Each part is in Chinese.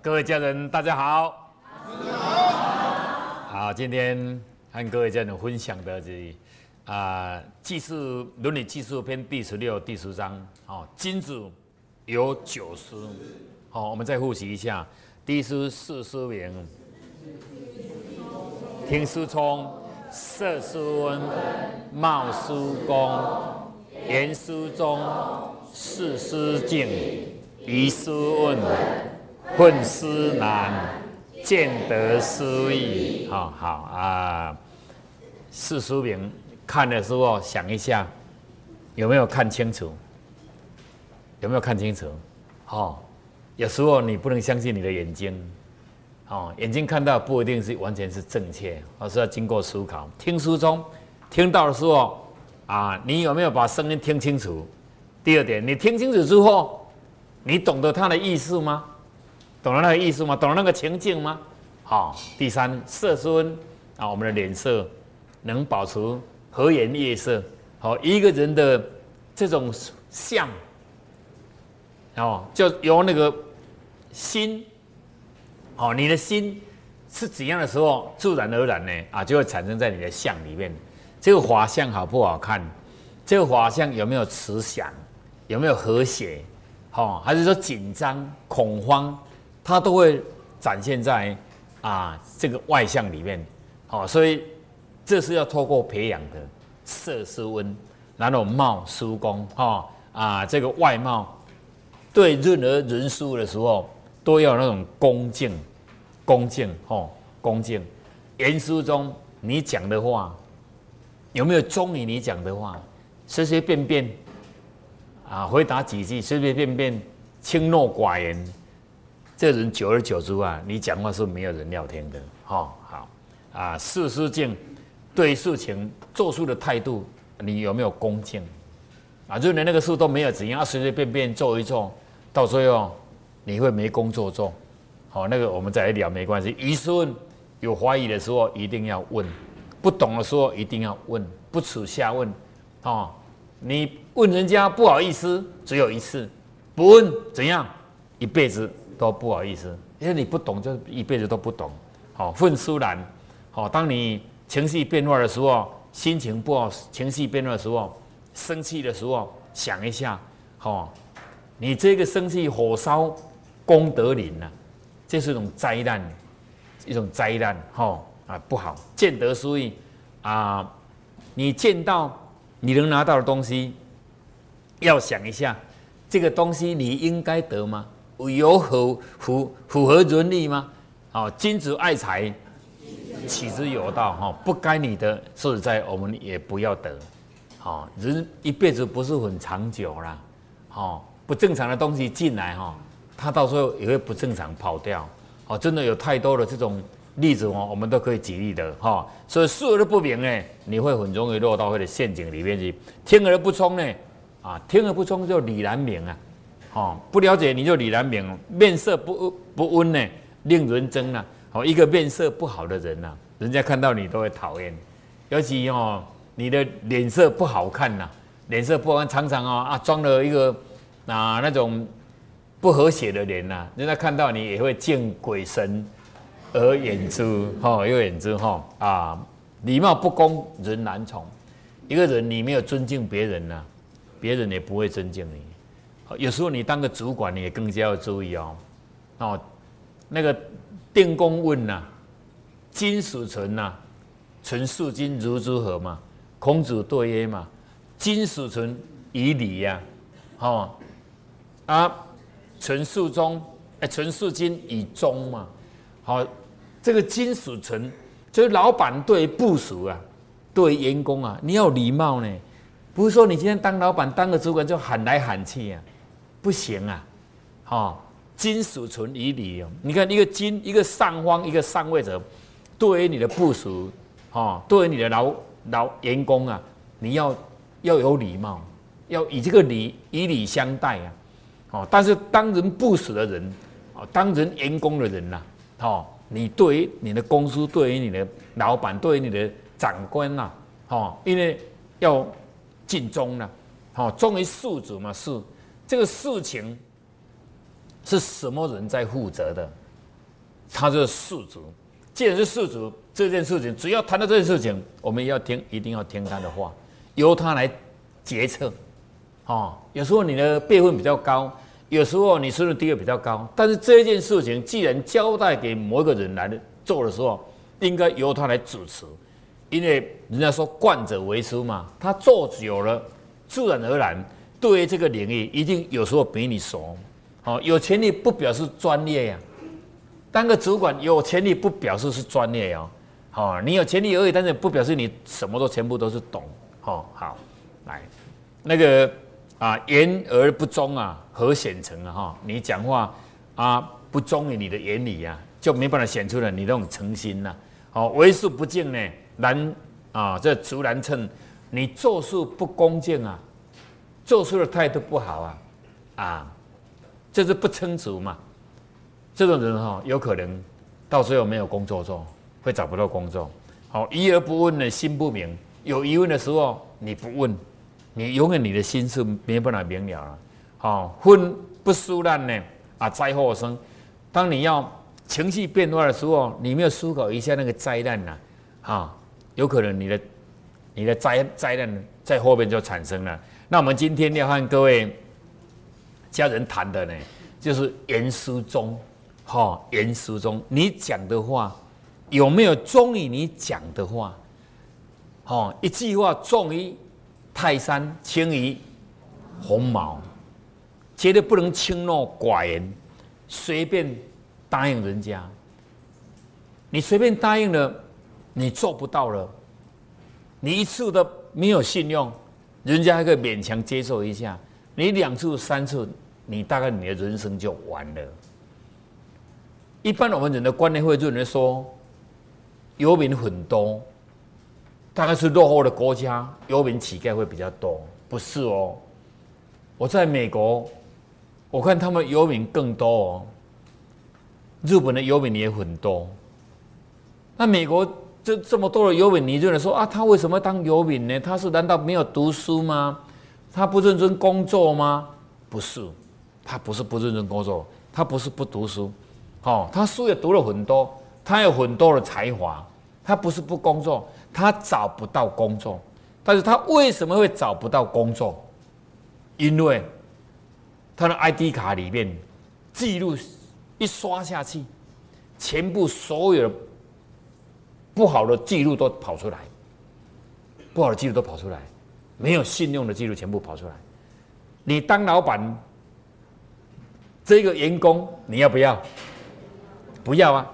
各位家人，大家好。好，今天和各位家人分享的是啊，技术伦理技术篇第十六、第十章。哦，金子有九书。好，我们再复习一下：第一书四书名，听书聪，色书温，貌书公，言书中，事书静，疑书问，混书难。见得思义，好好啊！四书名看的时候想一下，有没有看清楚？有没有看清楚？哦，有时候你不能相信你的眼睛，哦，眼睛看到不一定是完全是正确，而是要经过思考。听书中听到的时候啊，你有没有把声音听清楚？第二点，你听清楚之后，你懂得它的意思吗？懂了那个意思吗？懂了那个情境吗？好，第三色温啊，我们的脸色能保持和颜悦色。好，一个人的这种相，哦，就由那个心，哦，你的心是怎样的时候，自然而然呢啊，就会产生在你的相里面。这个法相好不好看？这个法相有没有慈祥？有没有和谐？好，还是说紧张、恐慌？它都会展现在啊这个外向里面，好，所以这是要透过培养的色是温，然后貌书功哈啊这个外貌对任何人事物的时候都要那种恭敬，恭敬哈恭敬。言书中你讲的话有没有忠于你讲的话？随随便便啊回答几句，随随便便轻诺寡言。这人久而久之啊，你讲话是没有人聊天的，哈好啊。事事敬，对事情做出的态度，你有没有恭敬啊？就连那个事都没有怎样，随随便便做一做，到最后你会没工作做。好，那个我们再来聊没关系。疑问有怀疑的时候一定要问，不懂的时候一定要问，不耻下问。哦，你问人家不好意思，只有一次，不问怎样，一辈子。都不好意思，因为你不懂，就一辈子都不懂。好，愤苏然，好，当你情绪变化的时候，心情不好，情绪变化的时候，生气的时候，想一下，好，你这个生气火烧功德林呐，这是一种灾难，一种灾难，哈啊不好。见得失意啊，你见到你能拿到的东西，要想一下，这个东西你应该得吗？有合符符合伦理吗？哦，君子爱财，取之有道。哈，不该你的，说实在，我们也不要得。好，人一辈子不是很长久啦。好，不正常的东西进来，哈，他到时候也会不正常跑掉。哦，真的有太多的这种例子哦，我们都可以举例的。哈，所以事而不明呢，你会很容易落到或者陷阱里面去。听而不聪呢，啊，听而不聪就理难明啊。哦，不了解你就李然明面色不不温呢，令人憎啊！哦，一个面色不好的人呐，人家看到你都会讨厌。尤其哦，你的脸色不好看呐，脸色不好看，常常哦啊装了一个啊那种不和谐的脸呐，人家看到你也会见鬼神而远之，哈，又远之哈啊！礼貌不恭，人难从。一个人你没有尊敬别人呐，别人也不会尊敬你。有时候你当个主管，你也更加要注意哦。哦，那个电工问呐，金属存呐，存数金如如何嘛？孔子对曰嘛，金属存以礼呀，哦啊，存数中哎，存数金以忠嘛。好，这个金属存就是老板对部属啊，对员工啊，你要礼貌呢，不是说你今天当老板当个主管就喊来喊去啊。不行啊，哈，金属存以礼哦。你看一个金，一个上方，一个上位者，对于你的部属，哈，对于你的老老员工啊，你要要有礼貌，要以这个礼以礼相待啊，哦。但是当人部署的人，哦，当人员工的人呐，哦，你对于你的公司，对于你的老板，对于你的长官呐，哦，因为要尽忠呐，哦，忠于宿主嘛，是。这个事情是什么人在负责的？他就是世族。既然是世族，这件事情只要谈到这件事情，我们要听，一定要听他的话，由他来决策。哦，有时候你的辈分比较高，有时候你身份地位比较高，但是这件事情既然交代给某一个人来做的时候，应该由他来主持，因为人家说惯者为师嘛，他做久了，自然而然对于这个领域一定有时候比你熟。好，有权利不表示专业呀。当个主管有权利不表示是专业哦，好，你有权利而已，但是不表示你什么都全部都是懂，好，好，来，那个啊，言而不忠啊，何显成啊？哈，你讲话啊不忠于你的言语呀，就没办法显出来你那种诚心呐。好，为数不敬呢，难啊，这足难称。你做事不恭敬啊，做事的态度不好啊，啊，这是不称职嘛。这种人哈，有可能到最后没有工作做，会找不到工作。好，疑而不问呢，心不明。有疑问的时候，你不问，你永远你的心是没办法明了了。好，婚不疏烂呢，啊，灾祸生。当你要情绪变化的时候，你没有思考一下那个灾难呐，啊，有可能你的你的灾灾难在后面就产生了。那我们今天要和各位家人谈的呢，就是严书中。哈，言书中你讲的话有没有忠于你讲的话？哈，一句话重于泰山，轻于鸿毛，绝对不能轻诺寡言，随便答应人家。你随便答应了，你做不到了，你一次都没有信用，人家还可以勉强接受一下。你两次、三次，你大概你的人生就完了。一般我们人的观念会认为说，游民很多，大概是落后的国家，游民乞丐会比较多，不是哦。我在美国，我看他们游民更多哦。日本的游民也很多。那美国这这么多的游民，你就能说啊，他为什么当游民呢？他是难道没有读书吗？他不认真工作吗？不是，他不是不认真工作，他不是不读书。哦，他书也读了很多，他有很多的才华，他不是不工作，他找不到工作，但是他为什么会找不到工作？因为他的 ID 卡里面记录一刷下去，全部所有的不好的记录都跑出来，不好的记录都跑出来，没有信用的记录全部跑出来。你当老板，这个员工你要不要？不要啊！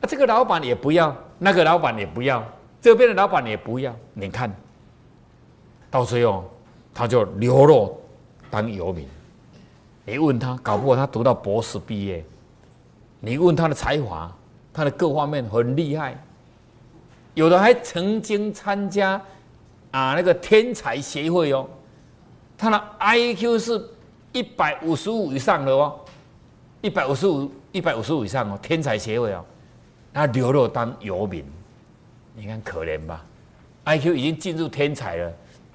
啊，这个老板也不要，那个老板也不要，这边的老板也不要。你看，到最后他就流落当游民。你问他，搞不好他读到博士毕业。你问他的才华，他的各方面很厉害，有的还曾经参加啊那个天才协会哦，他的 I Q 是一百五十五以上的哦，一百五十五。一百五十五以上哦，天才协会哦，他流落当游民，你看可怜吧？I Q 已经进入天才了，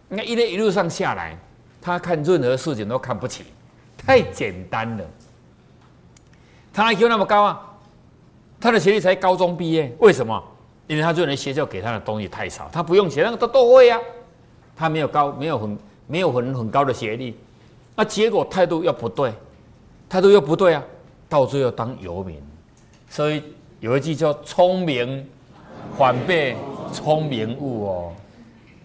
你看一路一路上下来，他看任何事情都看不起，太简单了。他 I Q 那么高啊，他的学历才高中毕业，为什么？因为他认为学校给他的东西太少，他不用学那个他都会啊，他没有高，没有很没有很很高的学历，那结果态度又不对，态度又不对啊。到最后当游民，所以有一句叫“聪明反被聪明误”哦。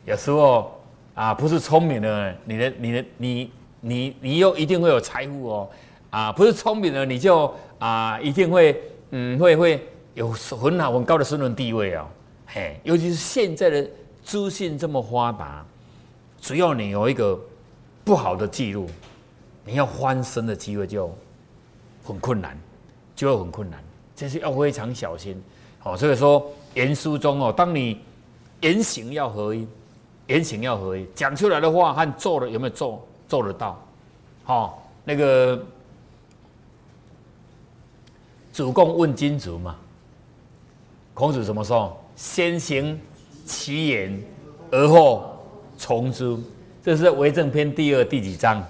有时候啊，不是聪明的，你的、你的、你、你、你又一定会有财富哦。啊，不是聪明的，你就啊，一定会嗯，会会有很好很高的身份地位哦。嘿，尤其是现在的资讯这么发达，只要你有一个不好的记录，你要翻身的机会就。很困难，就会很困难，这是要非常小心。好，所以说言书中哦，当你言行要合一，言行要合一，讲出来的话和做的有没有做做得到？好，那个主公问君主嘛，孔子怎么说？先行其言，而后从之。这是《为政篇》第二第几章？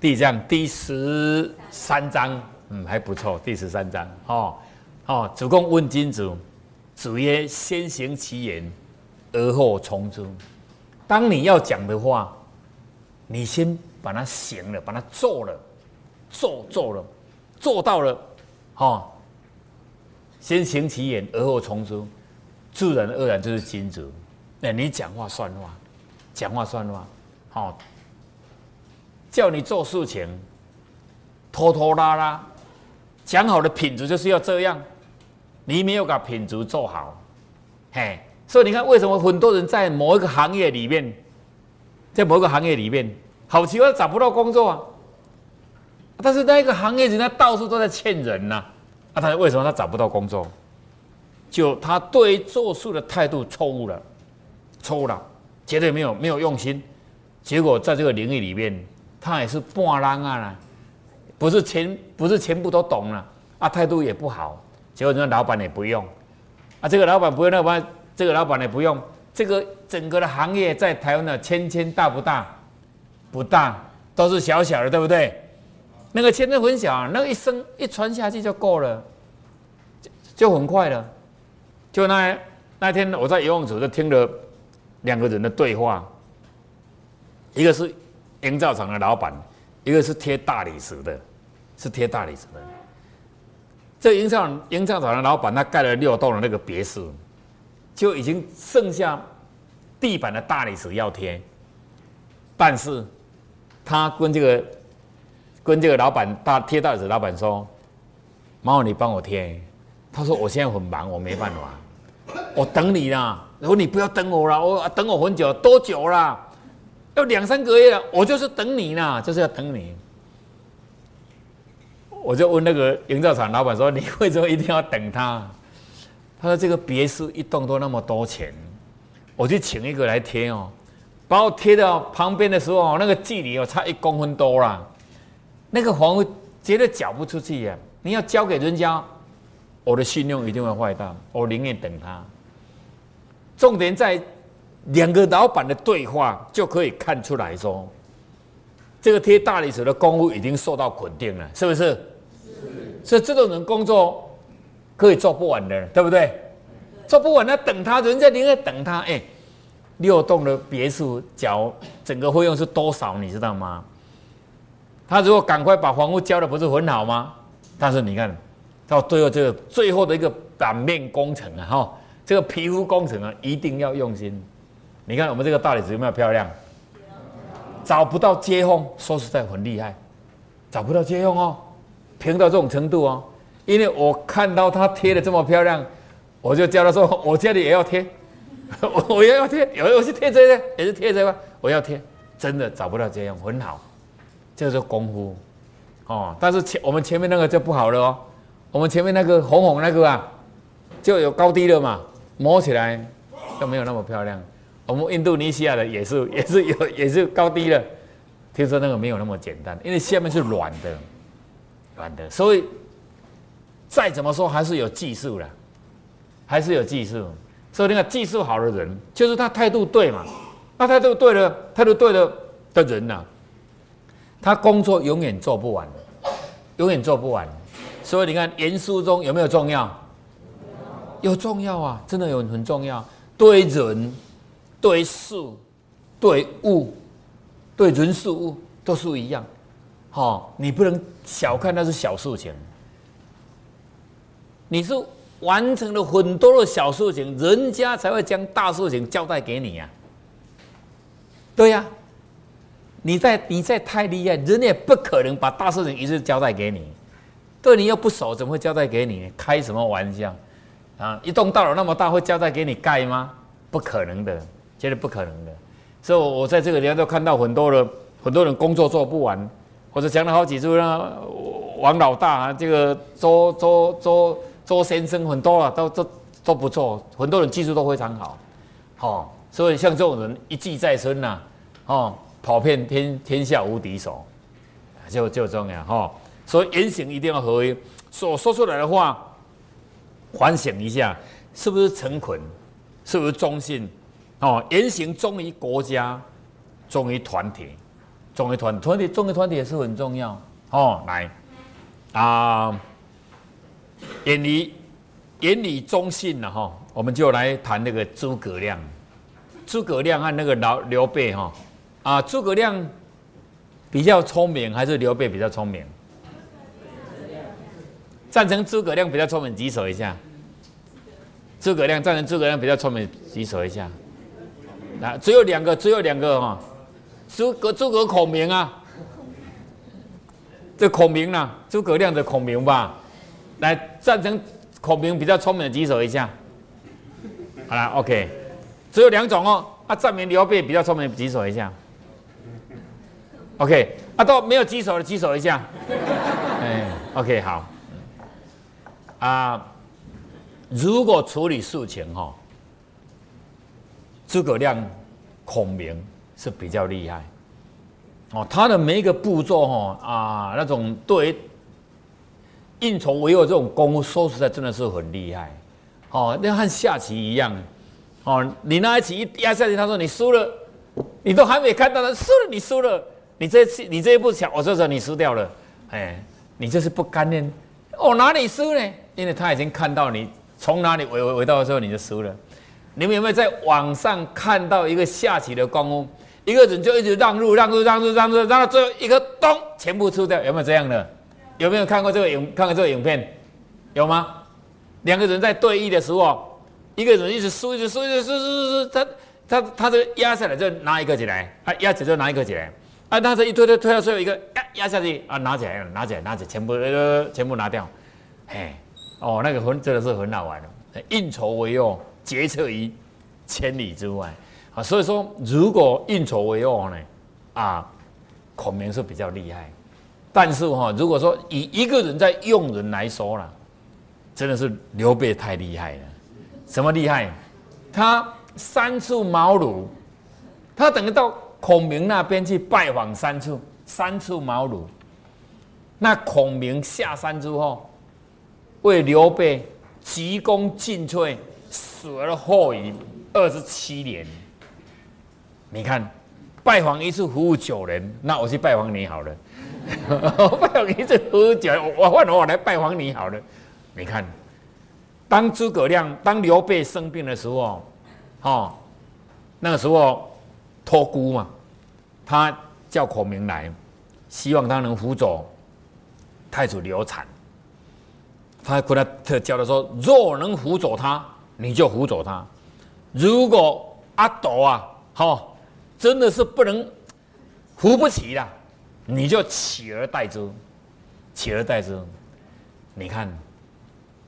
第章第十三章。嗯，还不错。第十三章哦，哦，主公问君主，子曰：先行其言，而后从之。当你要讲的话，你先把它行了，把它做了，做做了，做到了，哦，先行其言，而后从之，自然而然就是君子。那你讲话算话，讲话算话，好，叫你做事情，拖拖拉拉，讲好的品质就是要这样，你没有把品质做好，嘿，所以你看为什么很多人在某一个行业里面，在某一个行业里面，好奇怪找不到工作啊，但是那个行业人家到处都在欠人呐，那他为什么他找不到工作？就他对于做事的态度错误了。错误了，绝对没有没有用心，结果在这个领域里面，他也是半浪啊，不是全不是全部都懂了啊，态度也不好，结果人家老板也不用啊，这个老板不用，那板这个老板也不用，这个整个的行业在台湾的圈圈大不大？不大，都是小小的，对不对？那个圈子很小，那个一声一传下去就够了，就就很快了。就那那天我在游泳池就听了。两个人的对话，一个是营造厂的老板，一个是贴大理石的，是贴大理石的。这营造营造厂的老板，他盖了六栋的那个别墅，就已经剩下地板的大理石要贴，但是他跟这个跟这个老板大贴大理石老板说：“麻烦你帮我贴。”他说：“我现在很忙，我没办法，我等你啦。”我说你不要等我了，我等我很久，多久了？要两三个月了。我就是等你呢，就是要等你。我就问那个营造厂老板说：“你为什么一定要等他？”他说：“这个别墅一栋都那么多钱，我去请一个来贴哦，把我贴到旁边的时候，那个距离哦差一公分多了，那个房屋绝对缴不出去呀！你要交给人家，我的信用一定会坏掉。我宁愿等他。”重点在两个老板的对话就可以看出来说，这个贴大理石的功夫已经受到肯定了，是不是？是。所以这种人工作可以做不完的，对不对？做不完，那等他，人家宁愿等他。哎，六栋的别墅缴整个费用是多少？你知道吗？他如果赶快把房屋交了，不是很好吗？但是你看到最后这个最后的一个板面工程啊，哈。这个皮肤工程啊，一定要用心。你看我们这个大理石有没有漂亮？找不到接缝，说实在很厉害，找不到接缝哦，平到这种程度哦。因为我看到他贴的这么漂亮，我就叫他说：“ 我家里也要贴，我 我也要贴，有我是贴这个，也是贴这个，我要贴。”真的找不到接缝，很好，这是功夫哦。但是前我们前面那个就不好了哦，我们前面那个红红那个啊，就有高低了嘛。摸起来就没有那么漂亮。我们印度尼西亚的也是，也是有，也是高低的。听说那个没有那么简单，因为下面是软的，软的，所以再怎么说还是有技术的，还是有技术。所以那个技术好的人，就是他态度对嘛。那态度对了，态度对了的人呐，他工作永远做不完，永远做不完。所以你看，严肃中有没有重要？有重要啊，真的有很重要。对人、对事、对物、对人事物都是一样。好，你不能小看那是小事情。你是完成了很多的小事情，人家才会将大事情交代给你呀。对呀，你在你在太厉害，人也不可能把大事情一次交代给你。对你又不熟，怎么会交代给你？开什么玩笑？啊！一栋大楼那么大，会交代给你盖吗？不可能的，绝对不可能的。所以，我在这个地方都看到很多人很多人工作做不完，或者讲了好几次呢。王老大啊，这个周周周周先生很多了，都都都不错，很多人技术都非常好。好，所以像这种人一技在身呐，哦，跑遍天天下无敌手，就就这样哈。所以言行一定要合一，所说出来的话。反省一下，是不是诚恳，是不是忠信？哦，言行忠于国家，忠于团体，忠于团团体，忠于团体也是很重要。哦，来啊，远离言理忠信了哈，我们就来谈那个诸葛亮。诸葛亮和那个老刘备哈啊，诸葛亮比较聪明还是刘备比较聪明？赞成诸葛亮比较聪明，举手一下。诸葛亮赞成诸葛亮比较聪明，举手一下。那只有两个，只有两个哈。诸葛诸葛孔明啊，这孔明呢？诸葛亮的孔明吧？来赞成孔明比较聪明的举手一下。好了，OK。只有两种哦，啊，证明刘备比较聪明，举手一下。OK，啊，都没有举手的举手一下。哎，OK，好。啊，如果处理事情哈，诸葛亮、孔明是比较厉害。哦，他的每一个步骤哈啊，那种对应酬为有这种功夫，说实在真的是很厉害。哦，那和下棋一样。哦，你那一棋一压下去，他说你输了，你都还没看到他输了，你输了，你这次你这一步抢，我说说你输掉了，哎，你这是不甘念，我哪里输呢？因为他已经看到你从哪里围围围到的时候你就输了。你们有没有在网上看到一个下棋的光屋，一个人就一直让路让路让路让路，让到最后一个咚，全部输掉？有没有这样的？有没有看过这个影看过这个影片？有吗？两个人在对弈的时候。一个人一直输，一直输，一直输，输输输，他他他这个压下来就拿一个起来，他压起来就拿一个起来，啊他这一推推推到最后一个压压下去，啊拿起来拿起来拿起来，全部呃全部拿掉，嘿，哦那个很真的是很好玩的，运筹帷幄，决策于千里之外，啊所以说如果运筹帷幄呢，啊孔明是比较厉害，但是哈如果说以一个人在用人来说了，真的是刘备太厉害了。什么厉害？他三处茅庐，他等于到孔明那边去拜访三处，三处茅庐。那孔明下山之后，为刘备急功尽瘁，死而后已二十七年。你看，拜访一次服务九人，那我去拜访你好了。拜访一次服务九年，我换我来拜访你好了。你看。当诸葛亮、当刘备生病的时候，哦，那个时候托孤嘛，他叫孔明来，希望他能辅佐太祖刘禅。他跟他特教的说：若能辅佐他，你就辅佐他；如果阿斗啊，好，真的是不能扶不起了，你就取而代之，取而代之。你看。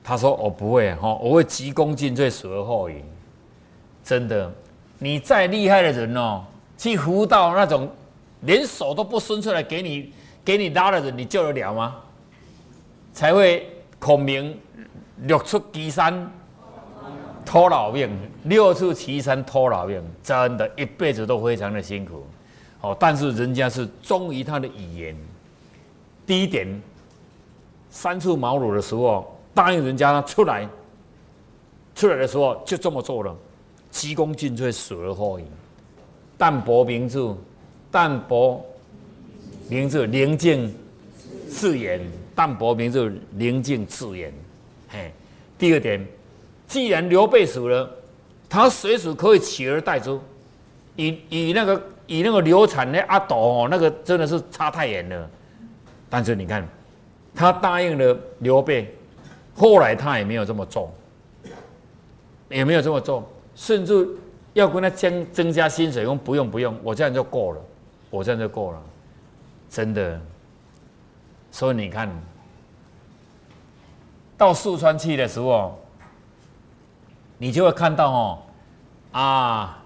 他说：“我不会哈，我会急功近利，死而后已。真的，你再厉害的人哦，去扶到那种连手都不伸出来给你给你拉的人，你救得了吗？才会孔明六出祁山拖老命，六出祁山拖老命，真的，一辈子都非常的辛苦。哦，但是人家是忠于他的语言。第一点，三处茅庐的时候。”答应人家出来，出来的时候就这么做了，急功近利，死而后已。淡泊名著，淡泊名著，宁静致远。淡泊名著，宁静致远。嘿，第二点，既然刘备死了，他随时可以取而代之。以以那个以那个流产的阿斗哦，那个真的是差太远了。但是你看，他答应了刘备。后来他也没有这么做，也没有这么做，甚至要跟他增增加薪水，用不用不用，我这样就够了，我这样就够了，真的。所以你看到四川去的时候，你就会看到哦，啊，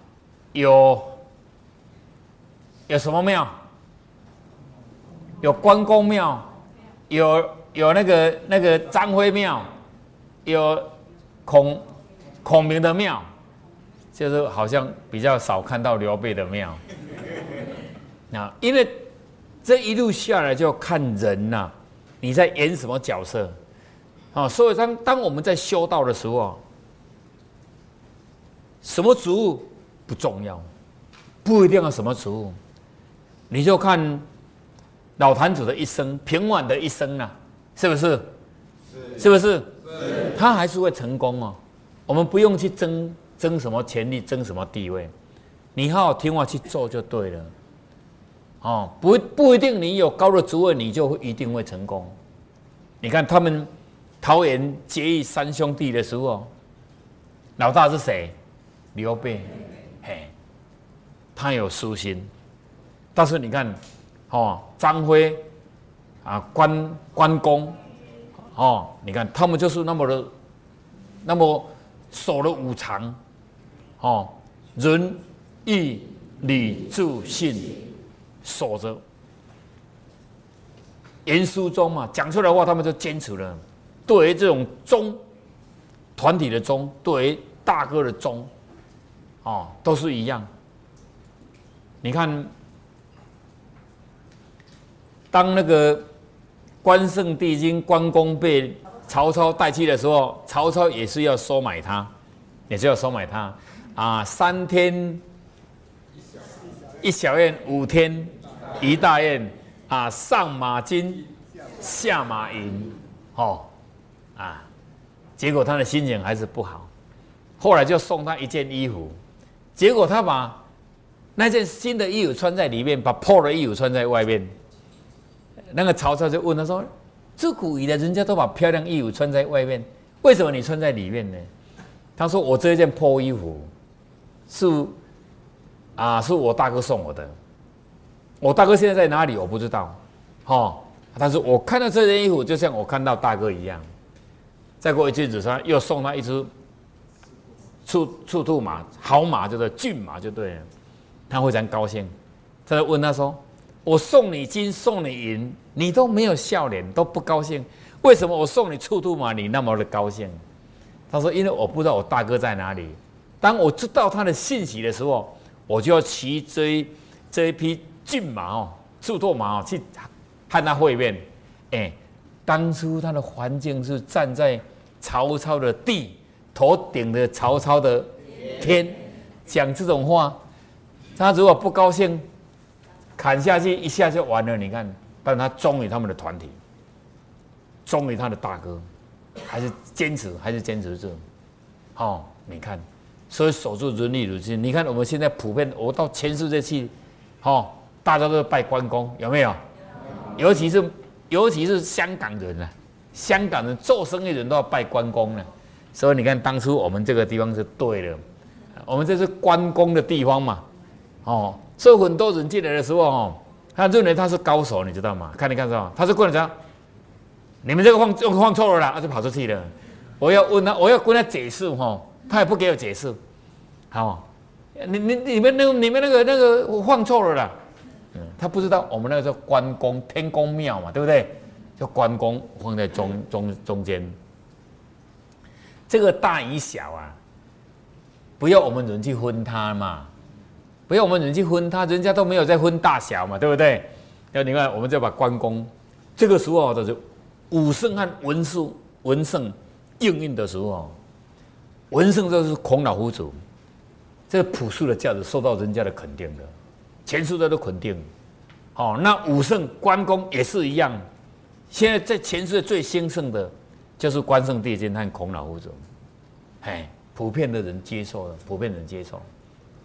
有有什么庙？有关公庙，有。有那个那个张辉庙，有孔孔明的庙，就是好像比较少看到刘备的庙。那因为这一路下来就要看人呐，你在演什么角色？啊，所以当当我们在修道的时候，什么职务不重要，不一定要什么职务，你就看老坛主的一生，平稳的一生啊。是不是？是不是？他还是会成功哦。我们不用去争争什么权利，争什么地位，你好好听话去做就对了。哦，不不一定你有高的职位，你就会一定会成功。你看他们桃园结义三兄弟的时候，老大是谁？刘备。嘿，他有私心，但是你看，哦，张飞啊，关关公，哦，你看他们就是那么的，那么。守了五常，哦，仁义礼智信，守着。严书中嘛，讲出来的话，他们就坚持了。对于这种忠，团体的忠，对于大哥的忠，哦，都是一样。你看，当那个关圣帝君关公被。曹操带去的时候，曹操也是要收买他，也是要收买他啊！三天一小宴，五天一大宴啊！上马金，下马银，哦啊！结果他的心情还是不好。后来就送他一件衣服，结果他把那件新的衣服穿在里面，把破的衣服穿在外面。那个曹操就问他说。自古以来，人家都把漂亮衣服穿在外面，为什么你穿在里面呢？他说：“我这一件破衣服是啊，是我大哥送我的。我大哥现在在哪里？我不知道。哈，但是我看到这件衣服，就像我看到大哥一样。再过一阵子，他又送他一只处处兔马，好马，就是骏马，就对了。他非常高兴。他就问他说：‘我送你金，送你银。’你都没有笑脸，都不高兴，为什么我送你兔兔马，你那么的高兴？他说：“因为我不知道我大哥在哪里。当我知道他的信息的时候，我就要骑这一这一匹骏马哦，兔兔马哦，去和他会面。哎，当初他的环境是站在曹操的地，头顶着曹操的天，讲这种话，他如果不高兴，砍下去一下就完了。你看。”但他忠于他们的团体，忠于他的大哥，还是坚持，还是坚持这，哦，你看，所以守住伦理如金。你看我们现在普遍，我到全世界去，哦，大家都拜关公，有没有？尤其是尤其是香港人啊，香港人做生意人都要拜关公呢。所以你看，当初我们这个地方是对的，我们这是关公的地方嘛，哦，所以很多人进来的时候，哦。他认为他是高手，你知道吗？看你看到他是过来讲，你们这个放又放错了啦，他就跑出去了。我要问他，我要跟他解释哈，他也不给我解释。好，你你你们那你们那个那个我放错了啦。嗯，他不知道我们那个叫关公天公庙嘛，对不对？叫关公放在中 中中间。这个大与小啊，不要我们人去分它嘛。不要我们人去分它，人家都没有在分大小嘛，对不对？要你看，我们就把关公这个时候的是武圣和文术文圣应运的时候，文圣就是孔老夫子，这个朴素的价值受到人家的肯定的，全世界都肯定。好，那武圣关公也是一样，现在在全世界最兴盛的，就是关圣帝君和孔老夫子，哎，普遍的人接受了，普遍人接受，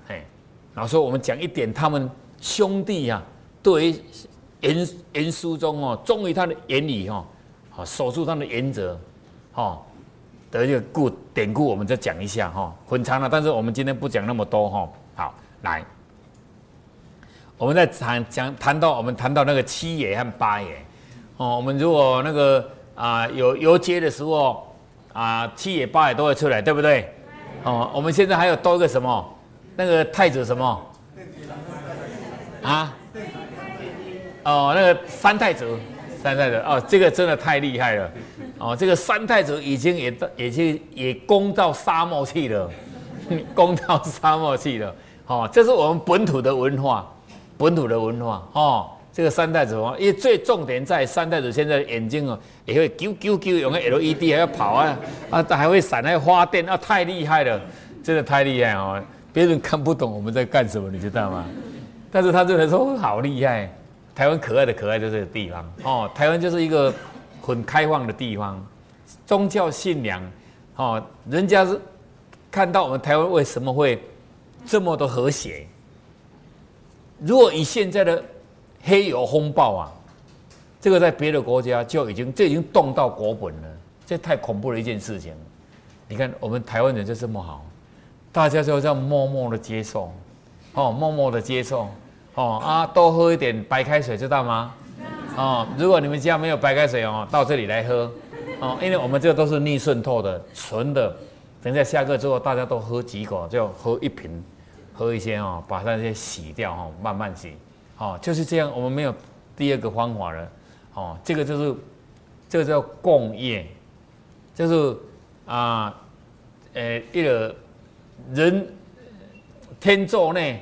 哎。然后说我们讲一点，他们兄弟呀，对于言言书中哦，忠于他的言语哈，好守住他的原则，哈的一个故典故，我们再讲一下哈，很长了，但是我们今天不讲那么多哈。好，来，我们在谈讲谈到我们谈到那个七爷和八爷哦，我们如果那个啊有游街的时候啊，七爷八爷都会出来，对不对？哦，我们现在还有多一个什么？那个太子什么？啊？哦，那个三太子，三太子哦，这个真的太厉害了。哦，这个三太子已经也到，也去也攻到沙漠去了，攻到沙漠去了。哦，这是我们本土的文化，本土的文化。哦，这个三太子哦，因为最重点在三太子现在眼睛哦，也会啾啾啾，用个 LED 还要跑啊啊，还会闪那个花电啊，太厉害了，真的太厉害哦。别人看不懂我们在干什么，你知道吗？但是他认为说好厉害，台湾可爱的可爱在这个地方哦。台湾就是一个很开放的地方，宗教信仰哦，人家是看到我们台湾为什么会这么的和谐？如果以现在的黑油风暴啊，这个在别的国家就已经这已经动到国本了，这太恐怖的一件事情。你看我们台湾人就这么好，大家就这样默默的接受，哦，默默的接受，哦啊，多喝一点白开水，知道吗？哦，如果你们家没有白开水哦，到这里来喝，哦，因为我们这个都是逆渗透的纯的，等下下课之后大家都喝几口，就喝一瓶，喝一些哦，把那些洗掉哦，慢慢洗，哦，就是这样，我们没有第二个方法了，哦，这个就是，这个叫共业，就是。啊，诶，一个人天作孽，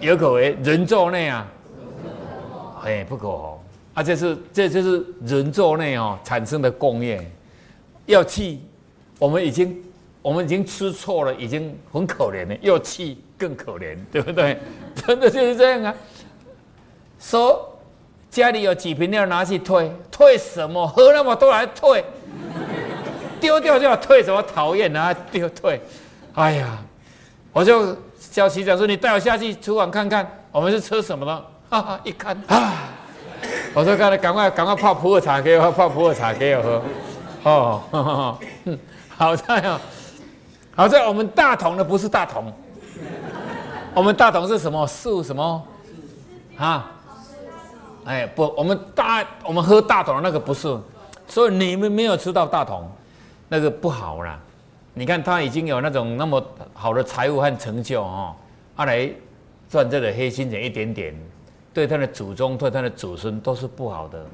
有可为；人作孽啊，哎，不可哦。啊，这是这就是人作内哦产生的共业。要气，我们已经我们已经吃错了，已经很可怜了。要气更可怜，对不对？真的就是这样啊。说家里有几瓶要拿去退，退什么？喝那么多来退。丢掉就要退，什么讨厌啊？丢退，哎呀，我就叫骑长说：“你带我下去厨房看看，我们是吃什么了？”哈哈，一看。啊，我说：“赶赶快赶快泡普洱茶给我，泡普洱茶给我喝。”哦，好在哦，好在我们大同的不是大同，我们大同是什么？树什么？啊？哎，不，我们大我们喝大同的那个不是，所以你们没有吃到大同。那个不好啦，你看他已经有那种那么好的财务和成就哦，阿来赚这个黑心钱一点点，对他的祖宗、对他的祖孙都是不好的，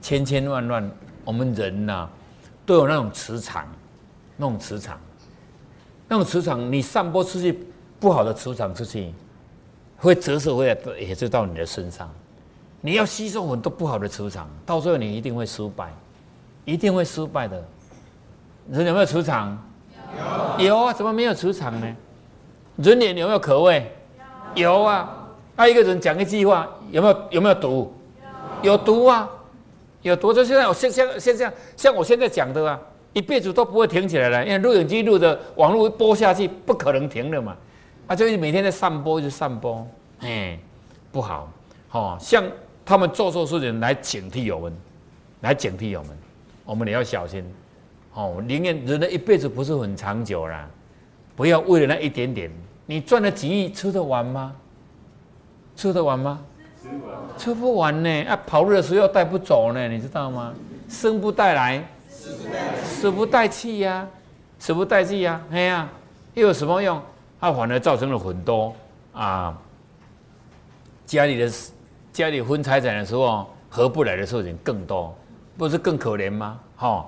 千千万万我们人呐都有那种磁场，那种磁场，那种磁场，你散播出去不好的磁场出去，会折射回来，也就到你的身上。你要吸收很多不好的磁场，到最后你一定会失败，一定会失败的。人有没有磁场？有有啊，怎么没有磁场呢？人脸有没有口味？有啊。那一个人讲一句话，有没有有没有毒？有毒啊，有毒。就现在我像像像像像我现在讲的啊，一辈子都不会停起来了，因为录影机录的网络播下去不可能停的嘛。啊，就是每天在散播就散播，哎，不好。哦，像他们做错事情来警惕我们，来警惕我们，我们也要小心。哦，宁愿人的一辈子不是很长久啦，不要为了那一点点，你赚了几亿，吃得完吗？吃得完吗？吃不完呢，啊，跑路的时候又带不走呢，你知道吗？生不带来，死不带去呀，死不带去呀，哎呀，又有什么用？它反而造成了很多啊，家里的家里分财产的时候合不来的事情更多，不是更可怜吗？哈。